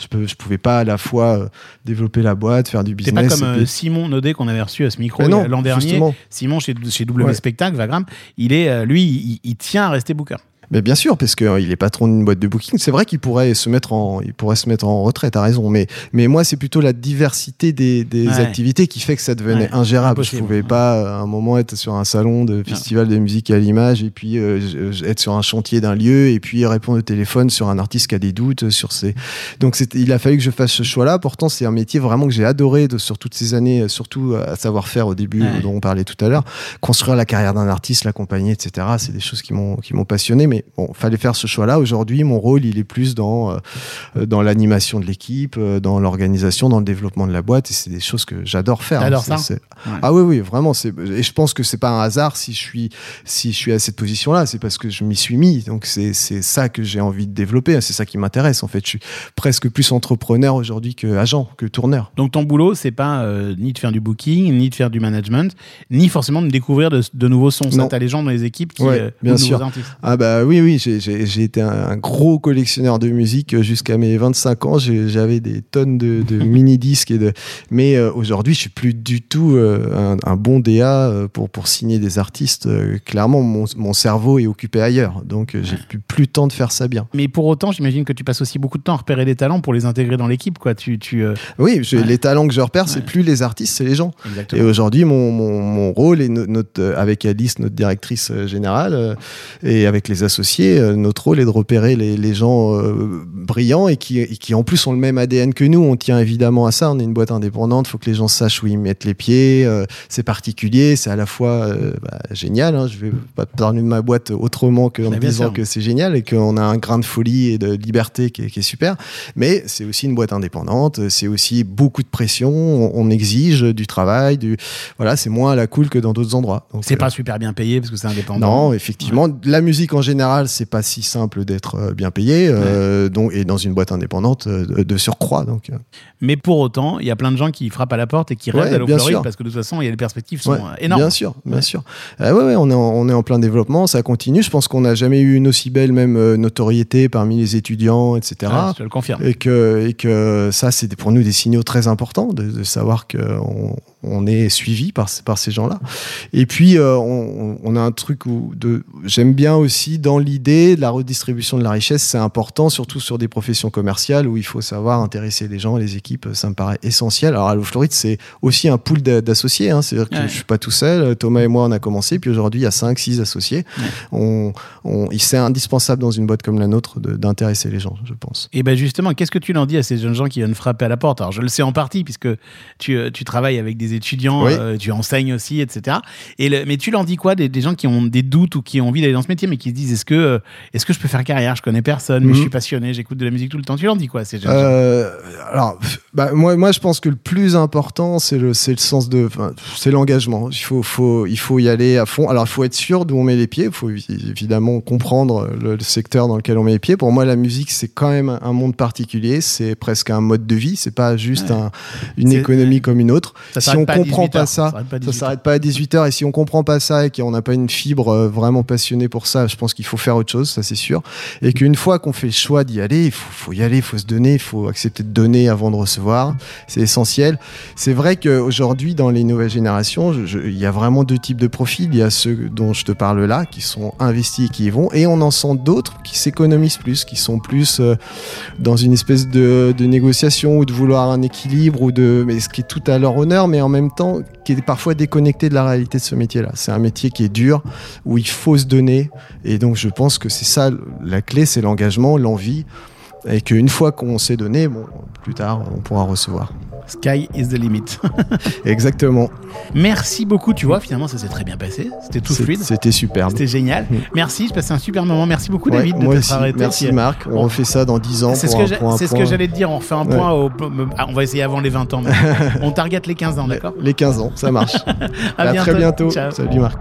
je, peux, je pouvais pas à la fois euh, développer la boîte, faire du pas business. comme et euh, puis- Simon Naudet qu'on avait reçu à ce micro l'an dernier. Simon chez, chez W Ouais. Spectacle, Vagram, il est, lui, il, il tient à rester booker. Mais bien sûr, parce qu'il est patron d'une boîte de booking. C'est vrai qu'il pourrait se mettre en, il pourrait se mettre en retraite. T'as raison. Mais, mais moi, c'est plutôt la diversité des, des Ouais. activités qui fait que ça devenait Ouais, ingérable. impossible. Je pouvais pas à un moment être sur un salon de festival de musique à l'image et puis euh, être sur un chantier d'un lieu et puis répondre au téléphone sur un artiste qui a des doutes sur ses. Donc il a fallu que je fasse ce choix-là. Pourtant, c'est un métier vraiment que j'ai adoré de, sur toutes ces années, surtout à savoir faire au début Ouais. dont on parlait tout à l'heure. Construire la carrière d'un artiste, l'accompagner, etc. C'est des choses qui m'ont qui m'ont passionné. Mais Mais bon, fallait faire ce choix-là. Aujourd'hui, mon rôle, il est plus dans euh, dans l'animation de l'équipe, euh, dans l'organisation, dans le développement de la boîte. Et c'est des choses que j'adore faire. C'est- ça Ouais. Ah oui, oui, vraiment. Et je pense que c'est pas un hasard si je suis si je suis à cette position-là. C'est parce que je m'y suis mis. Donc c'est ça que j'ai envie de développer. C'est ça qui m'intéresse. En fait, je suis presque plus entrepreneur aujourd'hui que agent, que tourneur. Donc ton boulot, c'est pas euh, ni de faire du booking, ni de faire du management, ni forcément de découvrir de, de nouveaux sons. Ça, Non. t'as les gens dans les équipes qui Ouais, euh, bien sûr. artistes. Ah bah oui, oui, j'ai- été un, un gros collectionneur de musique euh, jusqu'à mes 25 ans. J'avais des tonnes de, de mini-disques. et de. Mais euh, aujourd'hui, je suis plus du tout euh, un, un bon DA pour, pour signer des artistes. Clairement, mon, mon cerveau est occupé ailleurs. Donc, j'ai plus, plus le temps de faire ça bien. Mais pour autant, j'imagine que tu passes aussi beaucoup de temps à repérer des talents pour les intégrer dans l'équipe, quoi. Tu, tu, Oui, Ouais. les talents que je repère, c'est Ouais. plus les artistes, c'est les gens. Et Exactement. aujourd'hui, mon, mon, mon rôle et no- notre, avec Alice, notre directrice générale, et avec les associés, euh, notre rôle est de repérer les, les gens euh, brillants et qui, et qui en plus ont le même ADN que nous. On tient évidemment à ça. On est une boîte indépendante. Il faut que les gens sachent où ils mettent les pieds. euh, c'est particulier. C'est à la fois euh, bah, génial. Hein. Je vais pas parler de ma boîte autrement qu'en disant sûr. que c'est génial et qu'on a un grain de folie et de liberté qui est, qui est super. Mais c'est aussi une boîte indépendante. C'est aussi beaucoup de pression. On, on exige du travail. Du voilà, c'est moins à la cool que dans d'autres endroits. C'est pas super bien payé parce que c'est indépendant. non, effectivement, la musique en général, c'est pas si simple d'être euh, bien payé, euh, donc, et dans une boîte indépendante euh, de, de surcroît. Donc, Mais pour autant, il y a plein de gens qui frappent à la porte et qui Ouais, rêvent d'aller au Floride sûr. parce que de toute façon, il y a les perspectives sont ouais, énormes. Bien sûr, bien Ouais. sûr. Euh, ouais, ouais, on est en, on est en plein développement, ça continue. Je pense qu'on n'a jamais eu une aussi belle même notoriété parmi les étudiants, etc. Ouais, je le confirme. Et que, et que ça, c'est pour nous des signaux très importants de, de savoir qu'on on est suivi par, par ces gens-là. Et puis, euh, on, on a un truc où de, j'aime bien aussi dans l'idée de la redistribution de la richesse, c'est important, surtout sur des professions commerciales où il faut savoir intéresser les gens, les équipes, ça me paraît essentiel. Alors, Allo Floride, c'est aussi un pool d'a- d'associés, hein, c'est-à-dire que Ouais. je suis pas tout seul. Thomas et moi, on a commencé, puis aujourd'hui, il y a 5, 6 associés. On, on, c'est indispensable dans une boîte comme la nôtre d'intéresser les gens, je pense. Et ben justement, qu'est-ce que tu leur dis à ces jeunes gens qui viennent frapper à la porte? Alors je le sais en partie puisque tu, euh, tu travailles avec des étudiants, Oui. euh, tu enseignes aussi, etc. Et le- mais tu leur dis quoi des, des gens qui ont des doutes ou qui ont envie d'aller dans ce métier mais qui se disent est-ce que euh, est-ce que je peux faire carrière? Je connais personne, mais Mhm. je suis passionné, j'écoute de la musique tout le temps. Tu leur dis quoi ces gens Euh, alors, bah, moi, moi, je pense que le plus important, c'est le, c'est le sens de, c'est l'engagement. Il faut, faut, il faut y aller à fond. Alors, il faut être sûr d'où on met les pieds. Il faut évi- évidemment comprendre le, le secteur dans lequel on met les pieds. Pour moi, la musique, c'est quand même un monde particulier. C'est presque un mode de vie. C'est pas juste Ouais. un- une économie comme une autre. Ça si on pas comprend 18 pas ça, ça 18 heures. s'arrête pas à 18h. Et si on comprend pas ça et qu'on n'a pas une fibre euh, vraiment passionnée pour ça, je pense qu'il faut faire autre chose, ça c'est sûr. Et qu'une fois qu'on fait le choix d'y aller, il faut, faut y aller, il faut se donner, il faut accepter de donner avant de recevoir. C'est essentiel. C'est vrai qu'aujourd'hui, dans les nouvelles générations, il y a vraiment deux types de profils. Il y a ceux dont je te parle là, qui sont investis et qui y vont. Et on en sent d'autres qui s'économisent plus, qui sont plus euh, dans une espèce de, de négociation ou de vouloir un équilibre ou de, mais ce qui est tout à leur honneur, mais en même temps qui est parfois déconnecté de la réalité de ce métier-là. C'est un métier qui est dur, où il faut se donner. Et donc, je pense que c'est ça, la clé, c'est l'engagement, l'envie. Et qu'une fois qu'on s'est donné, bon, plus tard, on pourra recevoir. Sky is the limit. Exactement. Merci beaucoup. Tu vois, finalement, ça s'est très bien passé. C'était tout fluide. C'était superbe. C'était génial. Mm. Merci. Je passais un super moment. Merci beaucoup, Ouais, David, de moi t'être aussi. arrêté. Merci Marc. On refait ça dans 10 ans C'est ce que j'allais te dire. On fait un Ouais. point. Au, ah, on va essayer avant les 20 ans. on target les 15 ans, d'accord? Les 15 ans, ça marche. À à très bientôt. Ciao. Salut Marc.